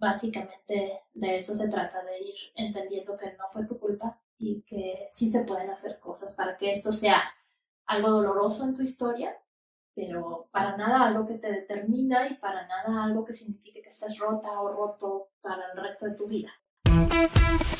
básicamente de eso se trata, de ir entendiendo que no fue tu culpa y que sí se pueden hacer cosas para que esto sea algo doloroso en tu historia, pero para nada algo que te determina y para nada algo que signifique que estés rota o roto para el resto de tu vida.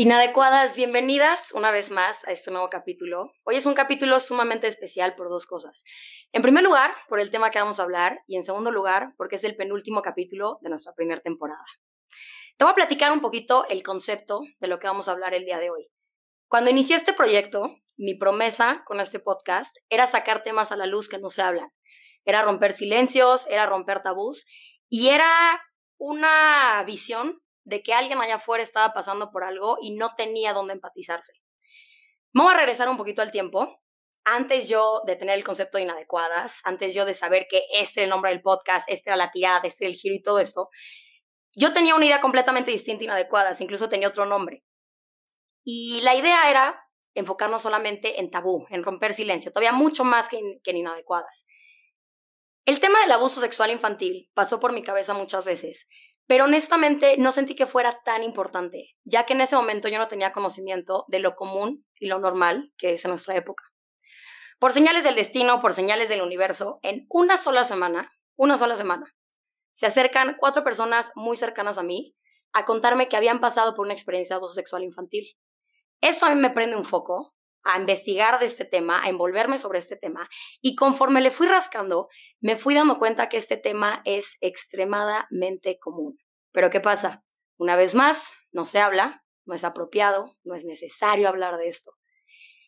Inadecuadas, bienvenidas una vez más a este nuevo capítulo. Hoy es un capítulo sumamente especial por dos cosas. En primer lugar, por el tema que vamos a hablar y en segundo lugar, porque es el penúltimo capítulo de nuestra primera temporada. Te voy a platicar un poquito el concepto de lo que vamos a hablar el día de hoy. Cuando inicié este proyecto, mi promesa con este podcast era sacar temas a la luz que no se hablan. Era romper silencios, era romper tabús y era una visión de que alguien allá afuera estaba pasando por algo y no tenía dónde empatizarse. Vamos a regresar un poquito al tiempo. Antes yo de tener el concepto de inadecuadas, antes yo de saber que este era el nombre del podcast, este era la tirada, este era el giro y todo esto, yo tenía una idea completamente distinta inadecuadas, incluso tenía otro nombre. Y la idea era enfocarnos solamente en tabú, en romper silencio, todavía mucho más que que en inadecuadas. El tema del abuso sexual infantil pasó por mi cabeza muchas veces, pero honestamente no sentí que fuera tan importante, ya que en ese momento yo no tenía conocimiento de lo común y lo normal que es en nuestra época. Por señales del destino, por señales del universo, en una sola semana, una sola semana, se acercan cuatro personas muy cercanas a mí a contarme que habían pasado por una experiencia de abuso sexual infantil. Eso a mí me prende un foco a investigar de este tema, a envolverme sobre este tema, y conforme le fui rascando, me fui dando cuenta que este tema es extremadamente común. Pero ¿qué pasa? Una vez más, no se habla, no es apropiado, no es necesario hablar de esto.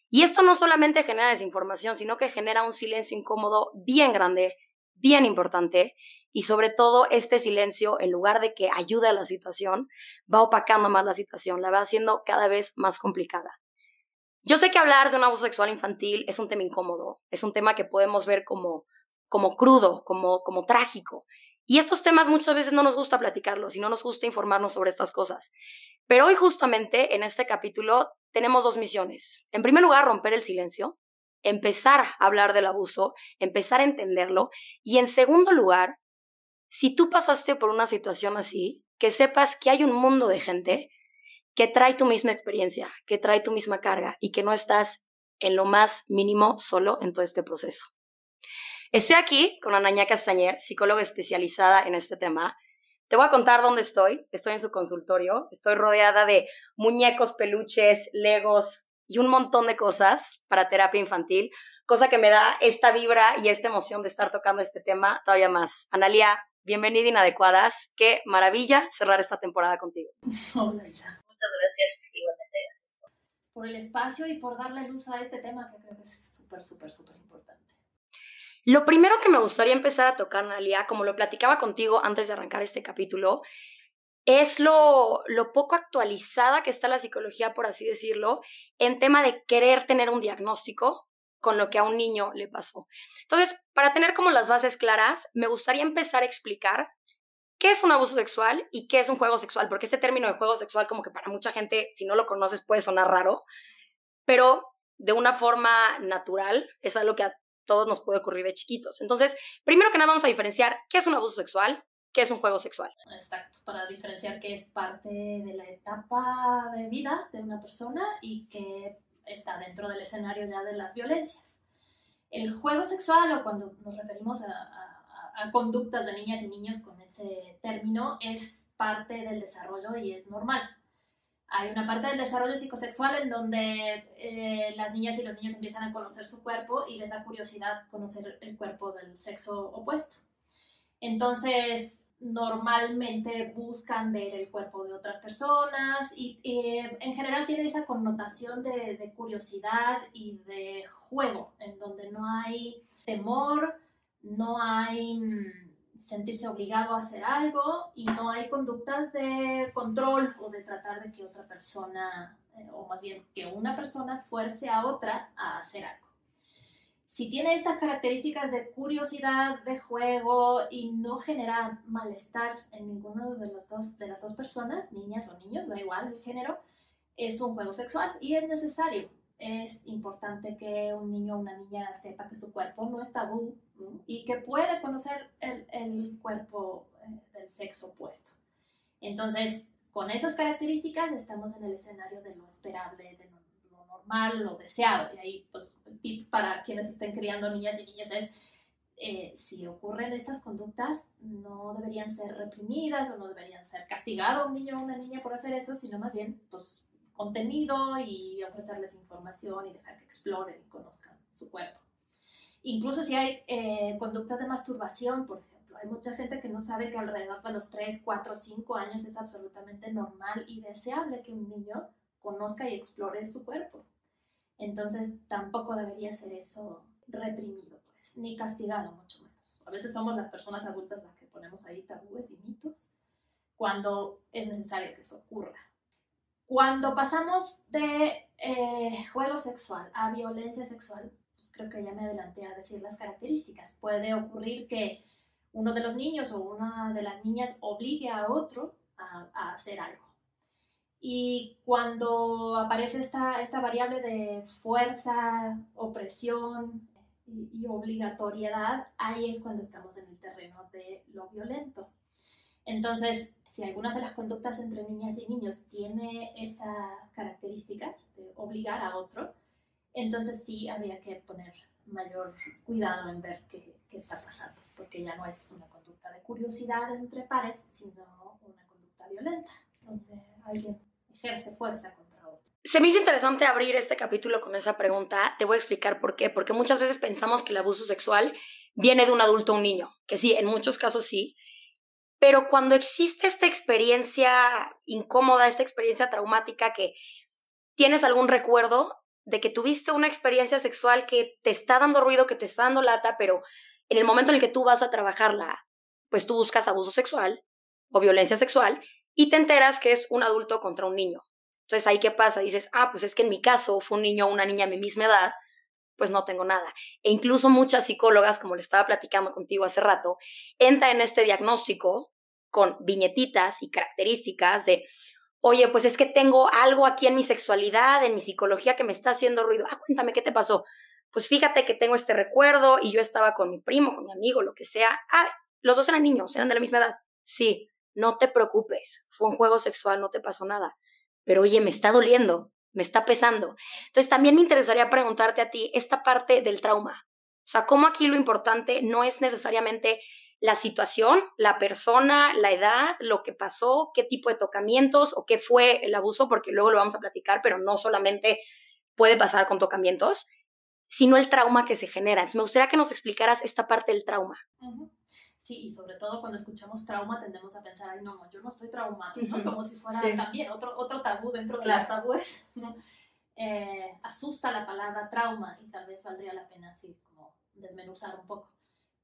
Y esto no solamente genera desinformación, sino que genera un silencio incómodo bien grande, bien importante, y sobre todo este silencio, en lugar de que ayude a la situación, va opacando más la situación, la va haciendo cada vez más complicada. Yo sé que hablar de un abuso sexual infantil es un tema incómodo, es un tema que podemos ver como, como crudo, como, como trágico. Y estos temas muchas veces no nos gusta platicarlos y no nos gusta informarnos sobre estas cosas. Pero hoy justamente en este capítulo tenemos dos misiones. En primer lugar, romper el silencio, empezar a hablar del abuso, empezar a entenderlo. Y en segundo lugar, si tú pasaste por una situación así, que sepas que hay un mundo de gente que trae tu misma experiencia, que trae tu misma carga y que no estás en lo más mínimo solo en todo este proceso. Estoy aquí con Anaña Castañer, psicóloga especializada en este tema. Te voy a contar dónde estoy. Estoy en su consultorio. Estoy rodeada de muñecos, peluches, legos y un montón de cosas para terapia infantil, cosa que me da esta vibra y esta emoción de estar tocando este tema todavía más. Analia, bienvenida Inadecuadas. Qué maravilla cerrar esta temporada contigo. Hola, Muchas gracias, igualmente gracias por el espacio y por darle luz a este tema que creo que es súper, súper, súper importante. Lo primero que me gustaría empezar a tocar, Nalia, como lo platicaba contigo antes de arrancar este capítulo, es lo, lo poco actualizada que está la psicología, por así decirlo, en tema de querer tener un diagnóstico con lo que a un niño le pasó. Entonces, para tener como las bases claras, me gustaría empezar a explicar qué es un abuso sexual y qué es un juego sexual, porque este término de juego sexual como que para mucha gente, si no lo conoces, puede sonar raro, pero de una forma natural es algo que a todos nos puede ocurrir de chiquitos. Entonces, primero que nada vamos a diferenciar qué es un abuso sexual, qué es un juego sexual. Exacto, para diferenciar qué es parte de la etapa de vida de una persona y qué está dentro del escenario ya de las violencias. El juego sexual, o cuando nos referimos a a conductas de niñas y niños con ese término es parte del desarrollo y es normal. Hay una parte del desarrollo psicosexual en donde eh, las niñas y los niños empiezan a conocer su cuerpo y les da curiosidad conocer el cuerpo del sexo opuesto. Entonces, normalmente buscan ver el cuerpo de otras personas y en general tiene esa connotación de curiosidad y de juego, en donde no hay temor, no hay mm, sentirse obligado a hacer algo y no hay conductas de control o de tratar de que otra persona, eh, o más bien que una persona fuerce a otra a hacer algo. Si tiene estas características de curiosidad, de juego y no genera malestar en ninguno de, los dos, de las dos personas, niñas o niños, da igual el género, es un juego sexual y es necesario es importante que un niño o una niña sepa que su cuerpo no es tabú y que puede conocer el, el cuerpo eh, del sexo opuesto. Entonces, con esas características estamos en el escenario de lo esperable, de lo, normal, lo deseado. Y ahí, pues, el tip para quienes estén criando niñas y niños es, eh, si ocurren estas conductas, no deberían ser reprimidas o no deberían ser castigado un niño o una niña por hacer eso, sino más bien, pues, contenido y ofrecerles información y dejar que exploren y conozcan su cuerpo. Incluso si hay eh, conductas de masturbación, por ejemplo, hay mucha gente que no sabe que alrededor de los 3, 4, 5 años es absolutamente normal y deseable que un niño conozca y explore su cuerpo. Entonces tampoco debería ser eso reprimido, pues, ni castigado, mucho menos. A veces somos las personas adultas las que ponemos ahí tabúes y mitos cuando es necesario que eso ocurra. Cuando pasamos de eh, juego sexual a violencia sexual, pues creo que ya me adelanté a decir las características. Puede ocurrir que uno de los niños o una de las niñas obligue a otro a, hacer algo. Y cuando aparece esta, esta variable de fuerza, opresión y, y obligatoriedad, ahí es cuando estamos en el terreno de lo violento. Entonces, si alguna de las conductas entre niñas y niños tiene esas características de obligar a otro, entonces sí habría que poner mayor cuidado en ver qué, está pasando, porque ya no es una conducta de curiosidad entre pares, sino una conducta violenta, donde alguien ejerce fuerza contra otro. Se me hizo interesante abrir este capítulo con esa pregunta. Te voy a explicar por qué. Porque muchas veces pensamos que el abuso sexual viene de un adulto a un niño, que sí, en muchos casos sí, pero cuando existe esta experiencia incómoda, esta experiencia traumática que tienes algún recuerdo de que tuviste una experiencia sexual que te está dando ruido, que te está dando lata, pero en el momento en el que tú vas a trabajarla, pues tú buscas abuso sexual o violencia sexual y te enteras que es un adulto contra un niño. Entonces ahí qué pasa? Dices, ah, pues es que en mi caso fue un niño o una niña de mi misma edad, pues no tengo nada. E incluso muchas psicólogas, como le estaba platicando contigo hace rato, entran en este diagnóstico con viñetitas y características de, oye, pues es que tengo algo aquí en mi sexualidad, en mi psicología que me está haciendo ruido. Ah, cuéntame qué te pasó. Pues fíjate que tengo este recuerdo y yo estaba con mi primo, con mi amigo, lo que sea. Ah, los dos eran niños, eran de la misma edad. Sí, no te preocupes, fue un juego sexual, no te pasó nada. Pero oye, me está doliendo, me está pesando. Entonces también me interesaría preguntarte a ti esta parte del trauma. O sea, cómo aquí lo importante no es necesariamente la situación, la persona, la edad, lo que pasó, qué tipo de tocamientos o qué fue el abuso, porque luego lo vamos a platicar, pero no solamente puede pasar con tocamientos, sino el trauma que se genera. Entonces, me gustaría que nos explicaras esta parte del trauma. Sí, y sobre todo cuando escuchamos trauma tendemos a pensar, ay, no, yo no estoy traumado, ¿no? Como si fuera también otro, otro tabú dentro de las tabúes, ¿no? Eh, asusta la palabra trauma y tal vez valdría la pena así como desmenuzar un poco.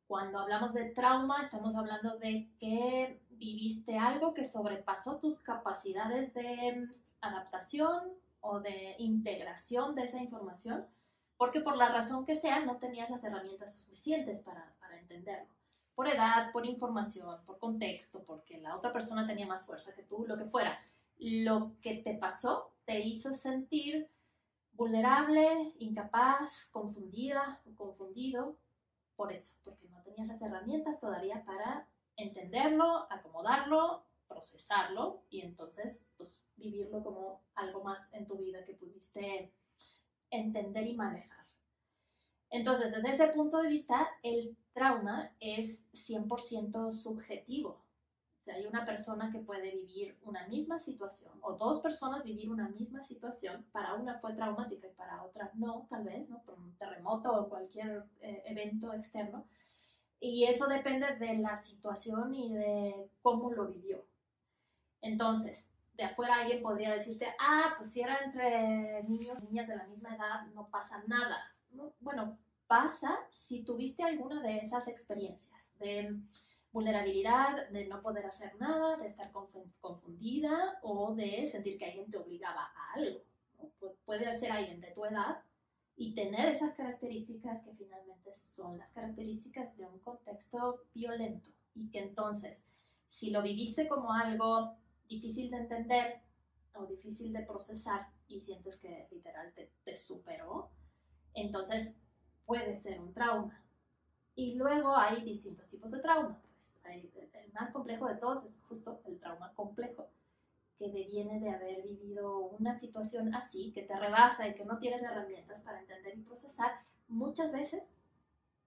Cuando hablamos de trauma, estamos hablando de que viviste algo que sobrepasó tus capacidades de adaptación o de integración de esa información, porque por la razón que sea no tenías las herramientas suficientes para, para entenderlo. Por edad, por información, por contexto, porque la otra persona tenía más fuerza que tú, lo que fuera. Lo que te pasó te hizo sentir vulnerable, incapaz, confundida o confundido por eso, porque no tenías las herramientas todavía para entenderlo, acomodarlo, procesarlo y entonces pues vivirlo como algo más en tu vida que pudiste entender y manejar. Entonces, desde ese punto de vista, el trauma es 100% subjetivo sea, hay una persona que puede vivir una misma situación o dos personas vivir una misma situación, para una fue traumática y para otra no, tal vez, por un terremoto o cualquier eh, evento externo. Y eso depende de la situación y de cómo lo vivió. Entonces, de afuera alguien podría decirte, ah, pues si era entre niños y niñas de la misma edad, no pasa nada. Bueno, pasa si tuviste alguna de esas experiencias, de vulnerabilidad, de no poder hacer nada, de estar confundida o de sentir que alguien te obligaba a algo. Puede ser alguien de tu edad y tener esas características que finalmente son las características de un contexto violento y que entonces, si lo viviste como algo difícil de entender o difícil de procesar y sientes que literal te, te superó, entonces puede ser un trauma. Y luego hay distintos tipos de trauma. Pues el más complejo de todos es justo el trauma complejo, que deviene de haber vivido una situación así, que te rebasa y que no tienes herramientas para entender y procesar muchas veces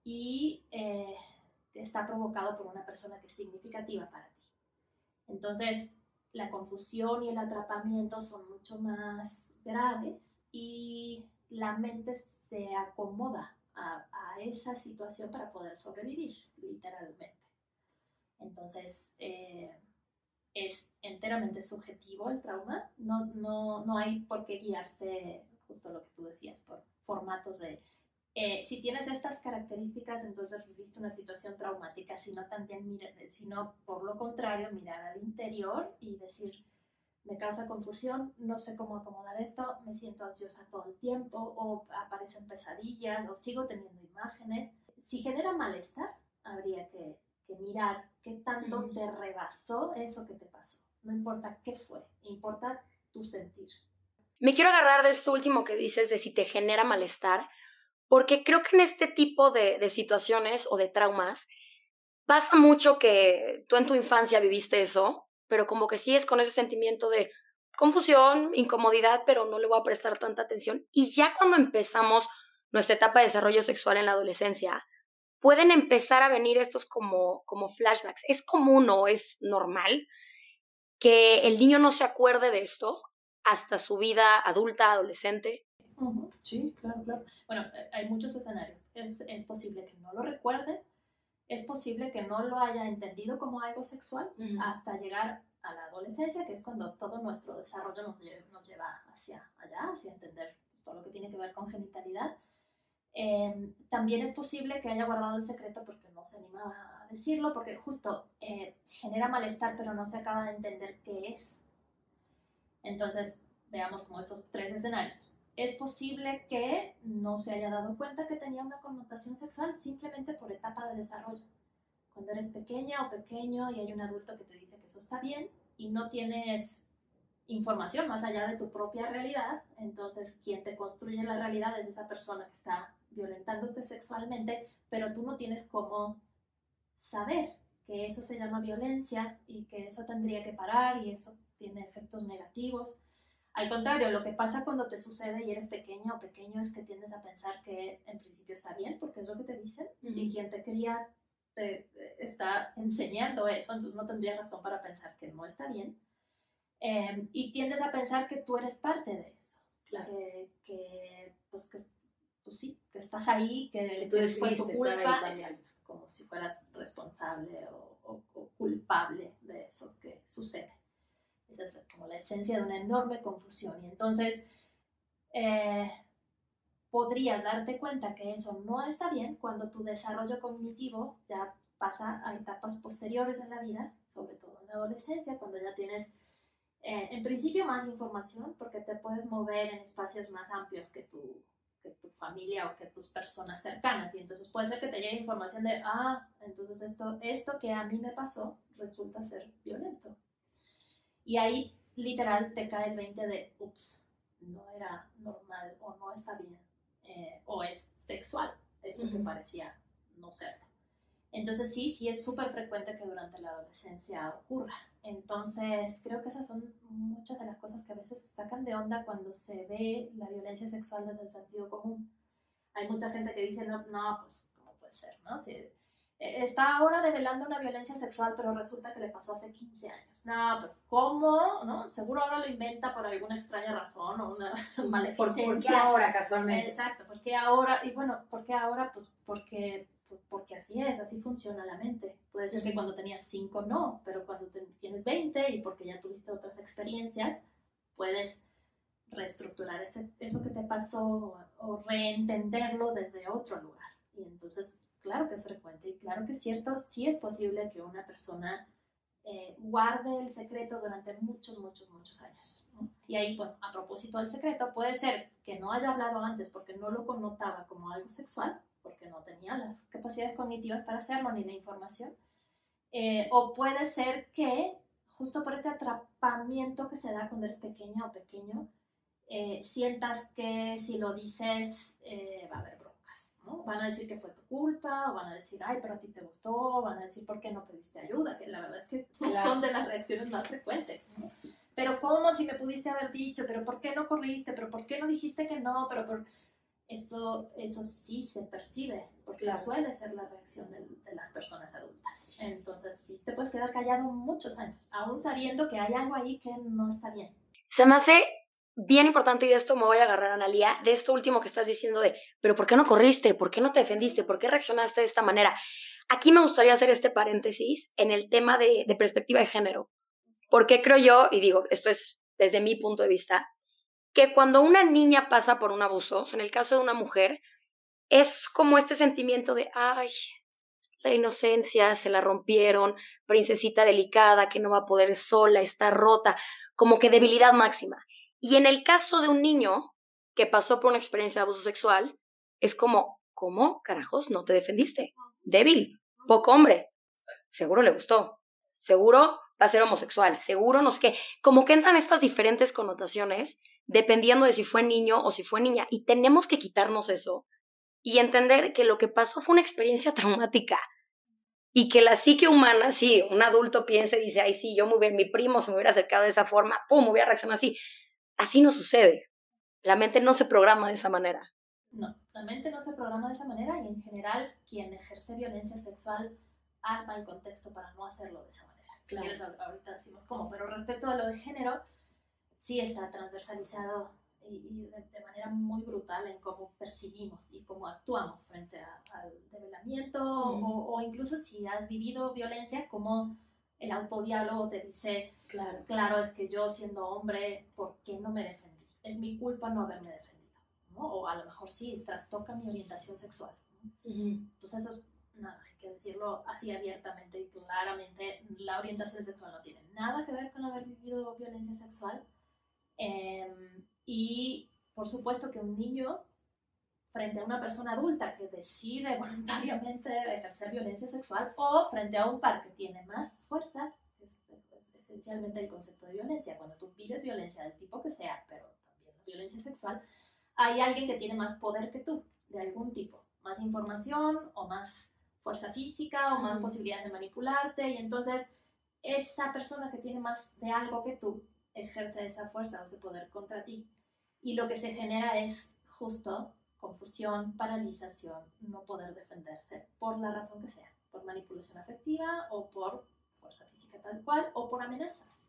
y eh, está provocado por una persona que es significativa para ti. Entonces, la confusión y el atrapamiento son mucho más graves y la mente se acomoda a, esa situación para poder sobrevivir, literalmente. Entonces, eh, es enteramente subjetivo el trauma, no, no, no hay por qué guiarse, justo lo que tú decías, por formatos de, eh, si tienes estas características, entonces viviste una situación traumática, sino también, sino por lo contrario, mirar al interior y decir, me causa confusión, no sé cómo acomodar esto, me siento ansiosa todo el tiempo, o aparecen pesadillas, o sigo teniendo imágenes. Si genera malestar, habría que, que mirar qué tanto te rebasó eso que te pasó. No importa qué fue, importa tu sentir. Me quiero agarrar de esto último que dices, de si te genera malestar, porque creo que en este tipo de, de situaciones o de traumas pasa mucho que tú en tu infancia viviste eso, pero como que sí es con ese sentimiento de confusión, incomodidad, pero no le voy a prestar tanta atención. Y ya cuando empezamos nuestra etapa de desarrollo sexual en la adolescencia, pueden empezar a venir estos como, como flashbacks. Es común o es normal que el niño no se acuerde de esto hasta su vida adulta, adolescente. Sí, claro, claro. Bueno, hay muchos escenarios. Es, es, posible que no lo recuerde, es posible que no lo haya entendido como algo sexual hasta llegar a la adolescencia, que es cuando todo nuestro desarrollo nos, nos lleva hacia allá, hacia entender pues, todo lo que tiene que ver con genitalidad. Em, también es posible que haya guardado el secreto porque no se animaba a decirlo, porque justo eh, genera malestar, pero no se acaba de entender qué es. Entonces, veamos como esos tres escenarios. Es posible que no se haya dado cuenta que tenía una connotación sexual simplemente por etapa de desarrollo. Cuando eres pequeña o pequeño y hay un adulto que te dice que eso está bien y no tienes información más allá de tu propia realidad, entonces quien te construye la realidad es esa persona que está violentándote sexualmente, pero tú no tienes cómo saber que eso se llama violencia y que eso tendría que parar y eso tiene efectos negativos. Al contrario, lo que pasa cuando te sucede y eres pequeña o pequeño es que tiendes a pensar que en principio está bien, porque es lo que te dicen, y quien te cría te, está enseñando eso, entonces no tendría razón para pensar que no está bien. Em, y tiendes a pensar que tú eres parte de eso, que, que, pues, que pues sí, que estás ahí, que, tú fue tu culpa, como si fueras responsable o, culpable de eso que sucede. Esa es como la esencia de una enorme confusión. Y entonces eh, podrías darte cuenta que eso no está bien cuando tu desarrollo cognitivo ya pasa a etapas posteriores en la vida, sobre todo en la adolescencia, cuando ya tienes eh, en principio más información porque te puedes mover en espacios más amplios que tu que tu familia o que tus personas cercanas. Y entonces puede ser que te llegue información de, ah, entonces esto, esto que a mí me pasó resulta ser violento. Y ahí literal te cae el 20 de, ups, no era normal o no está bien, eh, o es sexual, eso que parecía no serlo. Entonces sí, sí es súper frecuente que durante la adolescencia ocurra. Entonces creo que esas son muchas de las cosas que a veces sacan de onda cuando se ve la violencia sexual desde el sentido común. Hay mucha gente que dice, no, no pues, ¿cómo puede ser? ¿no? Si, está ahora develando una violencia sexual, pero resulta que le pasó hace 15 años. No, pues, ¿cómo? ¿No? Seguro ahora lo inventa por alguna extraña razón o una maleficencia. ¿Por, ¿Por, qué ahora, casualmente? Exacto, ¿por qué ahora? Y bueno, ¿por qué ahora? Pues porque porque así es, así funciona la mente. Puede ser que cuando tenías 5 no, pero cuando tienes 20 y porque ya tuviste otras experiencias, puedes reestructurar ese, eso que te pasó o, reentenderlo desde otro lugar. Y entonces claro que es frecuente y claro que es cierto, sí es posible que una persona eh, guarde el secreto durante muchos, muchos, muchos años. Y ahí, bueno, a propósito del secreto, puede ser que no haya hablado antes porque no lo connotaba como algo sexual, porque no tenía las capacidades cognitivas para hacerlo ni la información. Eh, o puede ser que justo por este atrapamiento que se da cuando eres pequeña o pequeño, eh, sientas que si lo dices va a haber broncas. ¿No? Van a decir que fue tu culpa, o van a decir, ay, pero a ti te gustó, van a decir, ¿por qué no pediste ayuda? Que la verdad es que son de las reacciones más frecuentes. Pero ¿cómo si me pudiste haber dicho? ¿Pero por qué no corriste? ¿Pero por qué no dijiste que no? Pero por... Eso, eso sí se percibe, porque suele ser la reacción de, de, las personas adultas. Entonces sí, te puedes quedar callado muchos años, aún sabiendo que hay algo ahí que no está bien. Se me hace bien importante y de esto me voy a agarrar, Analia, de esto último que estás diciendo de, pero ¿por qué no corriste? ¿Por qué no te defendiste? ¿Por qué reaccionaste de esta manera? Aquí me gustaría hacer este paréntesis en el tema de, de perspectiva de género, porque creo yo, y digo, esto es desde mi punto de vista, que cuando una niña pasa por un abuso, en el caso de una mujer, es como este sentimiento de, ay, la inocencia, se la rompieron, princesita delicada que no va a poder sola, está rota, como que debilidad máxima. Y en el caso de un niño que pasó por una experiencia de abuso sexual, es como, ¿cómo carajos no te defendiste? Débil, poco hombre. Seguro le gustó. Seguro va a ser homosexual. Seguro no sé qué. Como que entran estas diferentes connotaciones dependiendo de si fue niño o si fue niña. Y tenemos que quitarnos eso y entender que lo que pasó fue una experiencia traumática. Y que la psique humana, sí, un adulto piensa y dice, ay, sí, yo me hubiera, mi primo se me hubiera acercado de esa forma, pum, me hubiera reaccionado así. Así no sucede. La mente no se programa de esa manera. No, la mente no se programa de esa manera y en general quien ejerce violencia sexual arma el contexto para no hacerlo de esa manera. Claro. ahorita decimos cómo, pero respecto a lo de género, sí está transversalizado y, de, manera muy brutal en cómo percibimos y cómo actuamos frente al develamiento o, o, incluso si has vivido violencia, cómo el autodiálogo te dice, claro. claro, es que yo siendo hombre, ¿por qué no me defendí? Es mi culpa no haberme defendido, ¿no? O a lo mejor sí, trastoca mi orientación sexual. Pues eso es, nada, hay que decirlo así abiertamente y claramente, la orientación sexual no tiene nada que ver con haber vivido violencia sexual. Em, y por supuesto que un niño frente a una persona adulta que decide voluntariamente ejercer violencia sexual o frente a un par que tiene más fuerza, es, esencialmente el concepto de violencia. Cuando tú vives violencia del tipo que sea, pero también violencia sexual, hay alguien que tiene más poder que tú, de algún tipo, más información o más fuerza física o más posibilidades de manipularte. Y entonces esa persona que tiene más de algo que tú ejerce esa fuerza o ese poder contra ti. Y lo que se genera es justo confusión, paralización, no poder defenderse por la razón que sea, por manipulación afectiva o por fuerza física tal cual o por amenazas.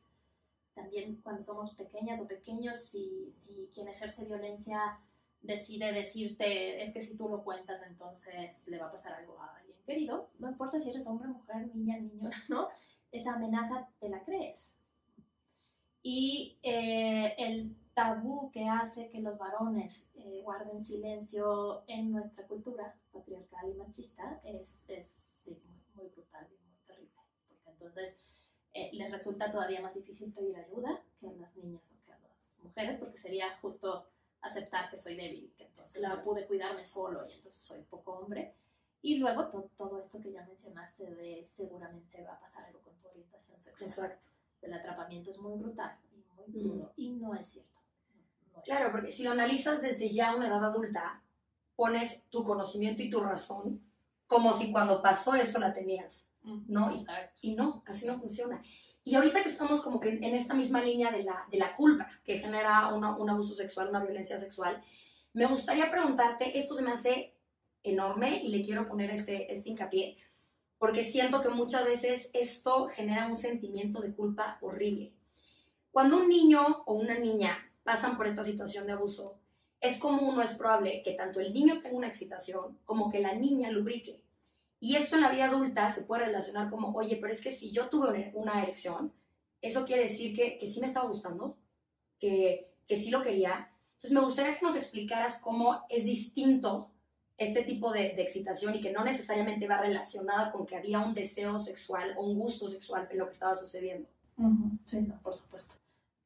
También cuando somos pequeñas o pequeños, si, si quien ejerce violencia decide decirte, es que si tú lo cuentas, entonces le va a pasar algo a alguien querido, no importa si eres hombre, mujer, niña, niño, ¿no? Esa amenaza te la crees. Y eh, el tabú que hace que los varones eh, guarden silencio en nuestra cultura patriarcal y machista es, es muy, brutal y muy terrible, porque entonces eh, les resulta todavía más difícil pedir ayuda que a las niñas o que a las mujeres, porque sería justo aceptar que soy débil, que entonces no pude cuidarme solo y entonces soy poco hombre. Y luego todo esto que ya mencionaste de seguramente va a pasar algo con tu orientación sexual. Exacto. El atrapamiento es muy brutal y muy duro y no es cierto. Claro, porque si lo analizas desde ya una edad adulta, pones tu conocimiento y tu razón como si cuando pasó eso la tenías, ¿no? Y, no, así no funciona. Y ahorita que estamos como que en esta misma línea de la, de la culpa que genera un abuso sexual, una violencia sexual, me gustaría preguntarte, esto se me hace enorme y le quiero poner este, este hincapié, porque siento que muchas veces esto genera un sentimiento de culpa horrible. Cuando un niño o una niña pasan por esta situación de abuso, es común o es probable que tanto el niño tenga una excitación como que la niña lubrique. Y esto en la vida adulta se puede relacionar como, oye, pero es que si yo tuve una erección, eso quiere decir que, que sí me estaba gustando, que, que sí lo quería. Entonces me gustaría que nos explicaras cómo es distinto este tipo de, de, excitación y que no necesariamente va relacionada con que había un deseo sexual o un gusto sexual en lo que estaba sucediendo. Sí, no, por supuesto.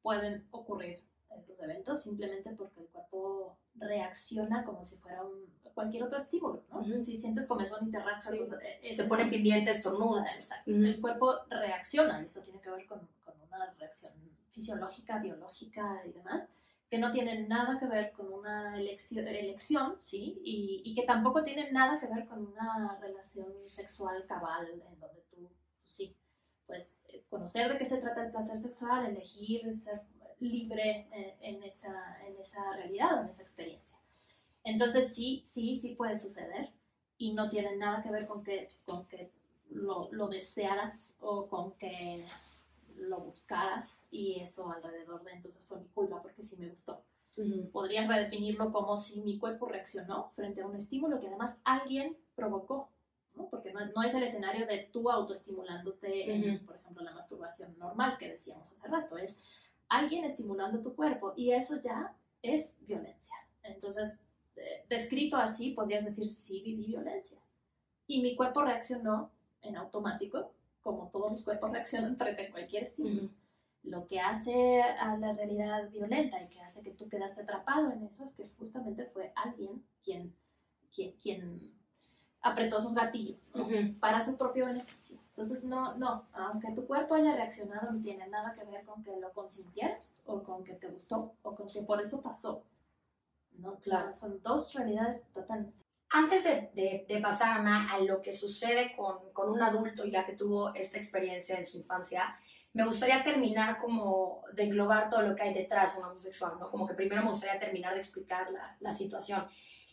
Pueden ocurrir esos eventos simplemente porque el cuerpo reacciona como si fuera un, cualquier otro estímulo, ¿no? Si sientes comezón y te rascas, sí. pues, se pone pimienta, estornuda. Exacto. El cuerpo reacciona, y eso tiene que ver con, con una reacción fisiológica, biológica y demás, que no tienen nada que ver con una elección, elección ¿sí? Y, y, que tampoco tienen nada que ver con una relación sexual cabal en donde tú, pues, sí, pues conocer de qué se trata el placer sexual, elegir ser libre eh, en, esa, en esa realidad, en esa experiencia. Entonces sí, sí, sí puede suceder y no tiene nada que ver con que, con que lo, lo desearas o con que lo buscaras y eso alrededor de entonces fue mi culpa porque sí me gustó. Uh Podrías redefinirlo como si mi cuerpo reaccionó frente a un estímulo que además alguien provocó, ¿no? porque no, no, es el escenario de tú autoestimulándote, en, por ejemplo, la masturbación normal que decíamos hace rato, es alguien estimulando tu cuerpo y eso ya es violencia. Entonces, eh, descrito así, podrías decir, sí, viví violencia. Y mi cuerpo reaccionó en automático como todos los cuerpos reaccionan frente a cualquier estímulo. Lo que hace a la realidad violenta y que hace que tú quedaste atrapado en eso es que justamente fue alguien quien, quien, quien apretó esos gatillos para su propio beneficio. Entonces, no, no, aunque tu cuerpo haya reaccionado, no tiene nada que ver con que lo consintieras o con que te gustó o con que por eso pasó. No, claro, son dos realidades totalmente antes de, pasar, a lo que sucede con, un adulto ya que tuvo esta experiencia en su infancia, me gustaría terminar como de englobar todo lo que hay detrás de un abuso sexual, ¿no? Como que primero me gustaría terminar de explicar la situación.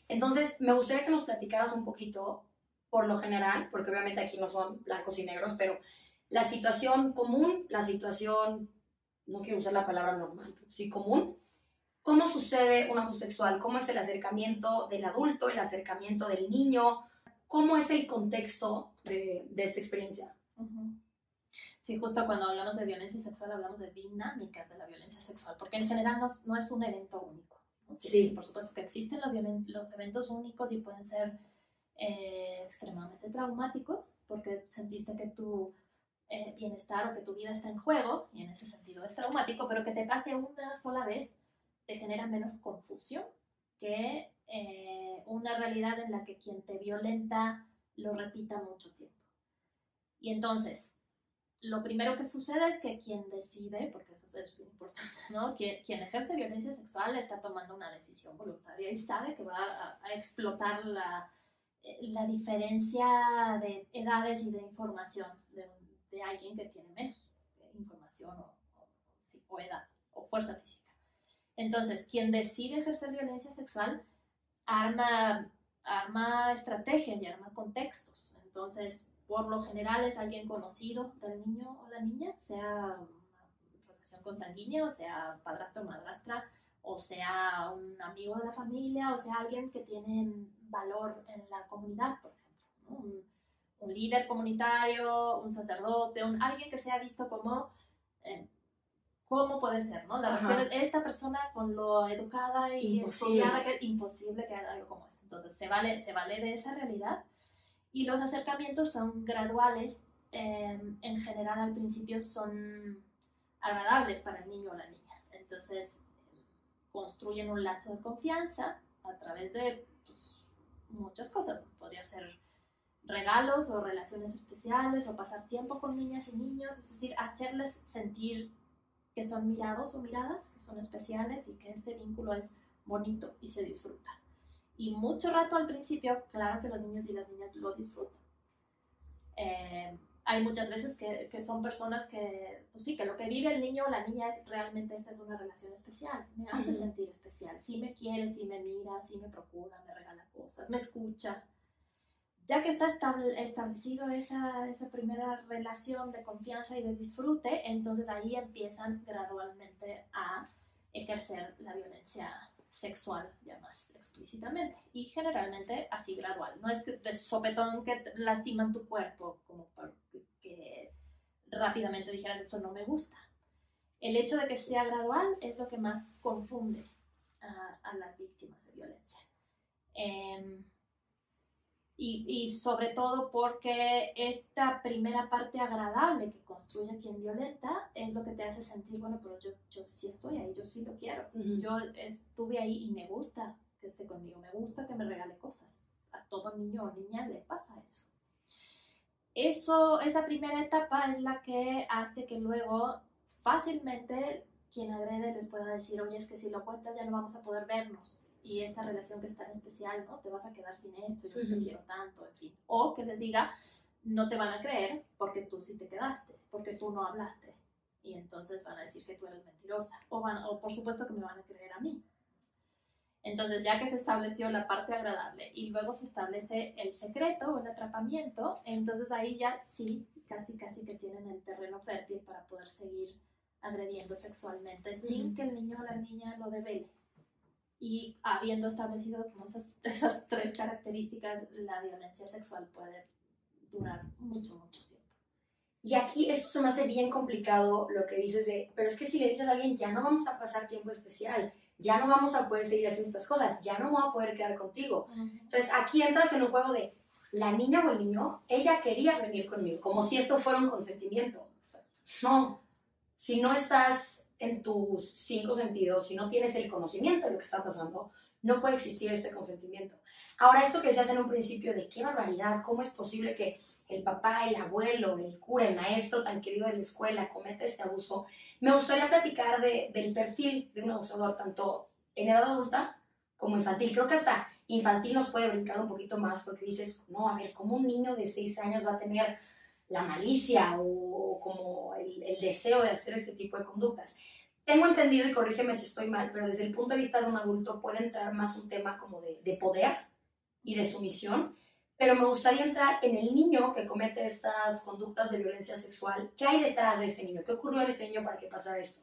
Entonces, me gustaría que nos platicaras un poquito, por lo general, porque obviamente aquí no son blancos y negros, pero la situación común, la situación, no quiero usar la palabra normal, sí común, ¿Cómo sucede un abuso sexual? ¿Cómo es el acercamiento del adulto, el acercamiento del niño? ¿Cómo es el contexto de, de esta experiencia? Sí, justo cuando hablamos de violencia sexual hablamos de dinámicas de la violencia sexual, porque en general no, no es un evento único. Sí, sí, por supuesto que existen los, los eventos únicos y pueden ser eh, extremadamente traumáticos, porque sentiste que tu eh, bienestar o que tu vida está en juego, y en ese sentido es traumático, pero que te pase una sola vez te genera menos confusión que eh, una realidad en la que quien te violenta lo repita mucho tiempo. Y entonces, lo primero que sucede es que quien decide, porque eso es muy importante, ¿no? Quien, quien, ejerce violencia sexual está tomando una decisión voluntaria y sabe que va a, a explotar la, la, diferencia de edades y de información de, alguien que tiene menos información o, o, o edad o fuerza física. Entonces, quien decide ejercer violencia sexual arma, arma estrategias y arma contextos. Entonces, por lo general es alguien conocido del niño o la niña, sea una relación consanguínea, o sea padrastro o madrastra, o sea un amigo de la familia, o sea alguien que tiene valor en la comunidad, por ejemplo. Un, líder comunitario, un sacerdote, un, alguien que sea visto como eh, ¿Cómo puede ser, no? La esta persona con lo educada y imposible. que imposible que haga algo como esto. Entonces, se vale, se vale de esa realidad y los acercamientos son graduales. Em, en general, al principio son agradables para el niño o la niña. Entonces, construyen un lazo de confianza a través de pues, muchas cosas. Podría ser regalos o relaciones especiales o pasar tiempo con niñas y niños, es decir, hacerles sentir que son mirados o miradas, que son especiales y que este vínculo es bonito y se disfruta. Y mucho rato al principio, claro que los niños y las niñas lo disfrutan. Eh, hay muchas veces que, que, son personas que, pues sí, que lo que vive el niño o la niña es realmente esta es una relación especial, me hace sentir especial, sí me quiere, sí me mira, sí me procura, me regala cosas, me escucha. Ya que está establecido esa, esa, primera relación de confianza y de disfrute, entonces ahí empiezan gradualmente a ejercer la violencia sexual ya más explícitamente y generalmente así gradual. No es que de sopetón que lastiman tu cuerpo como que rápidamente dijeras esto no me gusta. El hecho de que sea gradual es lo que más confunde a, las víctimas de violencia. Eh, Y, y, sobre todo porque esta primera parte agradable que construye quien violenta es lo que te hace sentir, bueno, pero yo, yo sí estoy ahí, yo sí lo quiero. Yo estuve ahí y me gusta que esté conmigo, me gusta que me regale cosas. A todo niño o niña le pasa eso. Eso, esa primera etapa es la que hace que luego fácilmente quien agrede les pueda decir, oye, es que si lo cuentas ya no vamos a poder vernos y esta relación que es tan especial, ¿no? Te vas a quedar sin esto, yo te quiero tanto, en fin. O que les diga, no te van a creer porque tú sí te quedaste, porque tú no hablaste. Y entonces van a decir que tú eres mentirosa. O, van, o por supuesto que me van a creer a mí. Entonces, ya que se estableció la parte agradable y luego se establece el secreto o el atrapamiento, entonces ahí ya sí, casi, casi que tienen el terreno fértil para poder seguir agrediendo sexualmente sin que el niño o la niña lo devele. Y habiendo establecido esas, esas tres características, la violencia sexual puede durar mucho, mucho tiempo. Y aquí esto se me hace bien complicado lo que dices de, pero es que si le dices a alguien, ya no vamos a pasar tiempo especial, ya no vamos a poder seguir haciendo estas cosas, ya no voy a poder quedar contigo. Entonces aquí entras en un juego de, la niña o el niño, ella quería venir conmigo, como si esto fuera un consentimiento. No, si no estás en tus cinco sentidos, si no tienes el conocimiento de lo que está pasando, no puede existir este consentimiento. Ahora, esto que se hace en un principio de qué barbaridad, cómo es posible que el papá, el abuelo, el cura, el maestro tan querido de la escuela cometa este abuso, me gustaría platicar del perfil de un abusador tanto en edad adulta como infantil. Creo que hasta infantil nos puede brincar un poquito más porque dices, no, a ver, ¿cómo un niño de seis años va a tener la malicia o, como el, el, deseo de hacer este tipo de conductas. Tengo entendido, y corrígeme si estoy mal, pero desde el punto de vista de un adulto puede entrar más un tema como de, de poder y de sumisión, pero me gustaría entrar en el niño que comete estas conductas de violencia sexual. ¿Qué hay detrás de ese niño? ¿Qué ocurrió en ese niño para que pasara esto?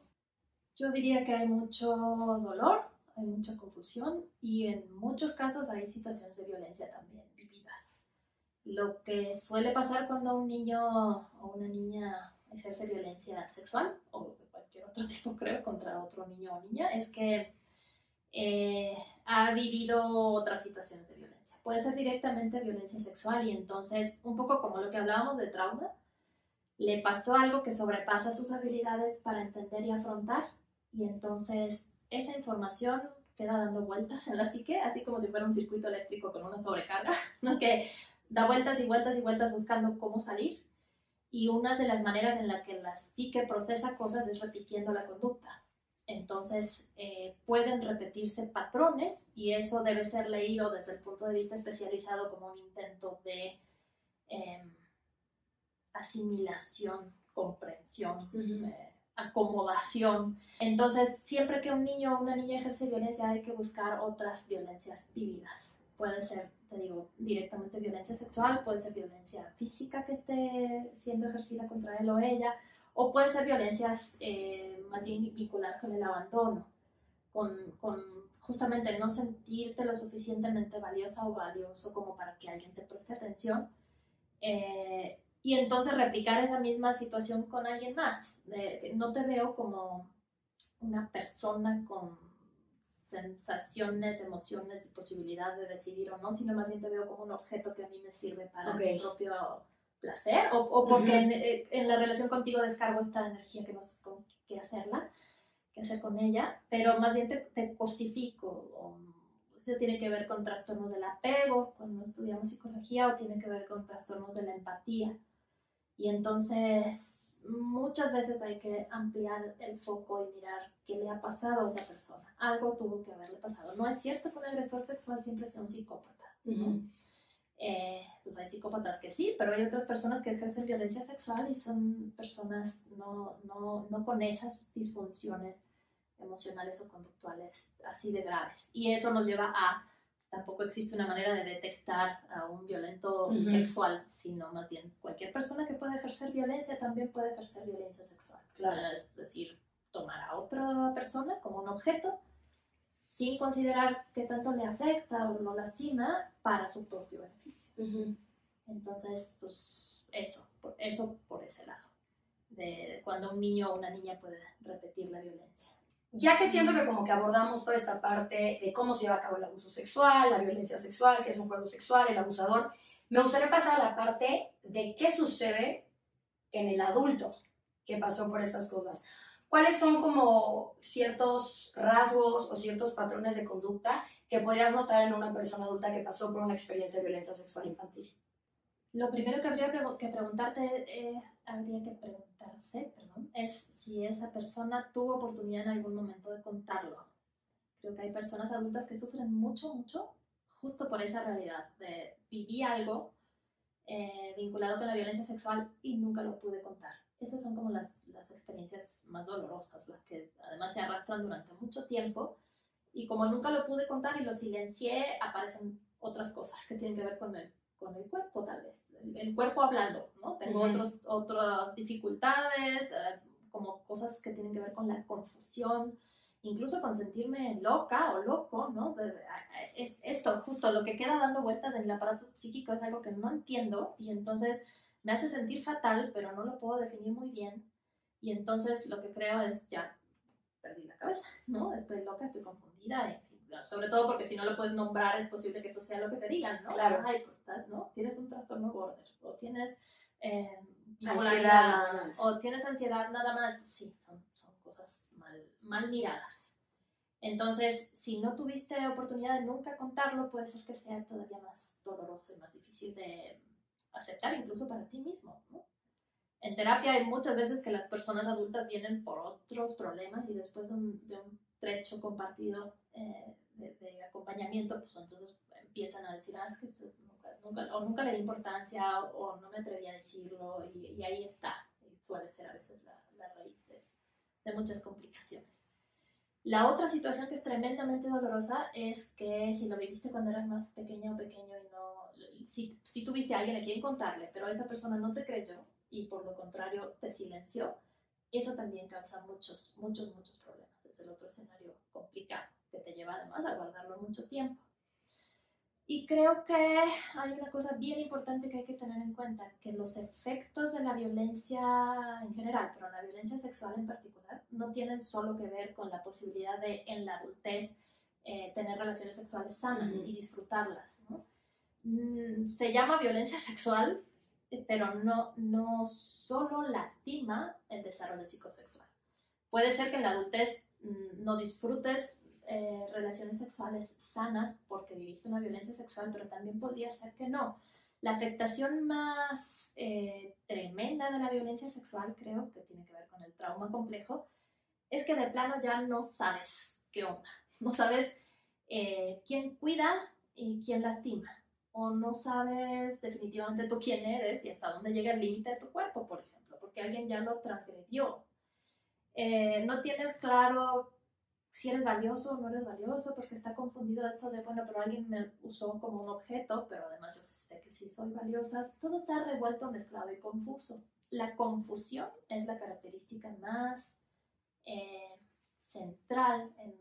Yo diría que hay mucho dolor, hay mucha confusión y en muchos casos hay situaciones de violencia también lo que suele pasar cuando un niño o una niña ejerce violencia sexual o cualquier otro tipo, creo, contra otro niño o niña, es que eh, ha vivido otras situaciones de violencia. Puede ser directamente violencia sexual y entonces, un poco como lo que hablábamos de trauma, le pasó algo que sobrepasa sus habilidades para entender y afrontar y entonces esa información queda dando vueltas en la psique, así como si fuera un circuito eléctrico con una sobrecarga, ¿no? que da vueltas y vueltas y vueltas buscando cómo salir. Y una de las maneras en la que la psique procesa cosas es repitiendo la conducta. Entonces, eh, pueden repetirse patrones y eso debe ser leído desde el punto de vista especializado como un intento de em, asimilación, comprensión, eh, acomodación. Entonces, siempre que un niño o una niña ejerce violencia, hay que buscar otras violencias vividas. Puede ser te digo, directamente violencia sexual, puede ser violencia física que esté siendo ejercida contra él o ella, o puede ser violencias eh, más bien vinculadas con el abandono, con, con, justamente no sentirte lo suficientemente valiosa o valioso como para que alguien te preste atención. Eh, y entonces replicar esa misma situación con alguien más. no te veo como una persona con sensaciones, emociones y posibilidad de decidir o no, sino más bien te veo como un objeto que a mí me sirve para mi propio placer o, o porque eh, en, la relación contigo descargo esta energía que no sé qué hacerla, qué hacer con ella, pero más bien te, te cosifico. O, eso tiene que ver con trastornos del apego cuando estudiamos psicología o tiene que ver con trastornos de la empatía. Y entonces muchas veces hay que ampliar el foco y mirar qué le ha pasado a esa persona. Algo tuvo que haberle pasado. No es cierto que un agresor sexual siempre sea un psicópata. Eh, pues hay psicópatas que sí, pero hay otras personas que ejercen violencia sexual y son personas no, no, no con esas disfunciones emocionales o conductuales así de graves. Y eso nos lleva a tampoco existe una manera de detectar a un violento sexual, sino más bien cualquier persona que pueda ejercer violencia también puede ejercer violencia sexual. Es decir, tomar a otra persona como un objeto sin considerar qué tanto le afecta o lo lastima para su propio beneficio. Entonces, pues eso, eso por ese lado, de cuando un niño o una niña puede repetir la violencia ya que siento que como que abordamos toda esta parte de cómo se lleva a cabo el abuso sexual, la violencia sexual, que es un juego sexual, el abusador, Me gustaría pasar a la parte de qué sucede en el adulto que pasó por estas cosas. ¿Cuáles son como ciertos rasgos o ciertos patrones de conducta que podrías notar en una persona adulta que pasó por una experiencia de violencia sexual infantil? Lo primero que habría que preguntarte, habría que preguntarse, perdón, es si esa persona tuvo oportunidad en algún momento de contarlo. Creo que hay personas adultas que sufren mucho, mucho, justo por esa realidad de viví algo eh, vinculado con la violencia sexual y nunca lo pude contar. Esas son como las, las experiencias más dolorosas, las que además se arrastran durante mucho tiempo. Y como nunca lo pude contar y lo silencié, aparecen otras cosas que tienen que ver con el con el cuerpo, tal vez. El, cuerpo hablando, ¿no? Tengo otros, otras dificultades, eh, como cosas que tienen que ver con la confusión, incluso con sentirme loca o loco, ¿no? Es, esto, justo lo que queda dando vueltas en el aparato psíquico es algo que no entiendo y entonces me hace sentir fatal, pero no lo puedo definir muy bien. Y entonces lo que creo es, ya, perdí la cabeza, ¿no? Estoy loca, estoy confundida, sobre todo porque si no lo puedes nombrar es posible que eso sea lo que te digan, ¿no? Claro. Ay, pues, estás, ¿no? Tienes un trastorno border o tienes eh, ansiedad nada más. o tienes ansiedad nada más. Sí, son, son cosas mal, mal miradas. Entonces, si no tuviste oportunidad de nunca contarlo, puede ser que sea todavía más doloroso y más difícil de aceptar, incluso para ti mismo, ¿no? En terapia hay muchas veces que las personas adultas vienen por otros problemas y después de un trecho compartido eh, de, pues entonces empiezan a decir, ah, es que esto nunca, nunca, o nunca le di importancia o, no me atreví a decirlo y, ahí está. Y suele ser a veces la, la raíz de, de, muchas complicaciones. La otra situación que es tremendamente dolorosa es que si lo viviste cuando eras más pequeña o pequeño y no, si, si tuviste a alguien a quien contarle, pero esa persona no te creyó y por lo contrario te silenció, eso también causa muchos, muchos, muchos problemas. Es el otro escenario complicado que te lleva además a guardarlo mucho tiempo. Y creo que hay una cosa bien importante que hay que tener en cuenta, que los efectos de la violencia en general, pero la violencia sexual en particular, no tienen solo que ver con la posibilidad de en la adultez eh, tener relaciones sexuales sanas y disfrutarlas. Mm, se llama violencia sexual, pero no, no solo lastima el desarrollo psicosexual. Puede ser que en la adultez mm, no disfrutes eh, relaciones sexuales sanas porque viviste una violencia sexual, pero también podría ser que no. La afectación más eh, tremenda de la violencia sexual, creo que tiene que ver con el trauma complejo, es que de plano ya no sabes qué onda, no sabes eh, quién cuida y quién lastima, o no sabes definitivamente tú quién eres y hasta dónde llega el límite de tu cuerpo, por ejemplo, porque alguien ya lo transgredió. no tienes claro si eres valioso o no eres valioso, porque está confundido esto de, bueno, pero alguien me usó como un objeto, pero además yo sé que sí soy valiosa. Todo está revuelto, mezclado y confuso. La confusión es la característica más eh, central en,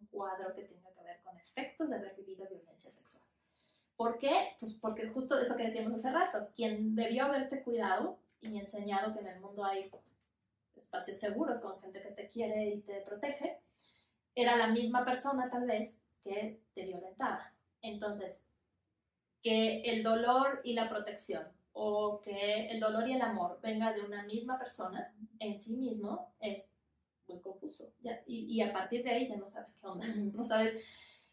un cuadro que tenga que ver con efectos de haber vivido violencia sexual. ¿Por qué? Pues porque justo eso que decíamos hace rato, quien debió haberte cuidado y enseñado que en el mundo hay espacios seguros con gente que te quiere y te protege, era la misma persona tal vez que te violentaba. Entonces, que el dolor y la protección o que el dolor y el amor venga de una misma persona en sí mismo es muy confuso. Y, a partir de ahí ya no sabes qué onda, no sabes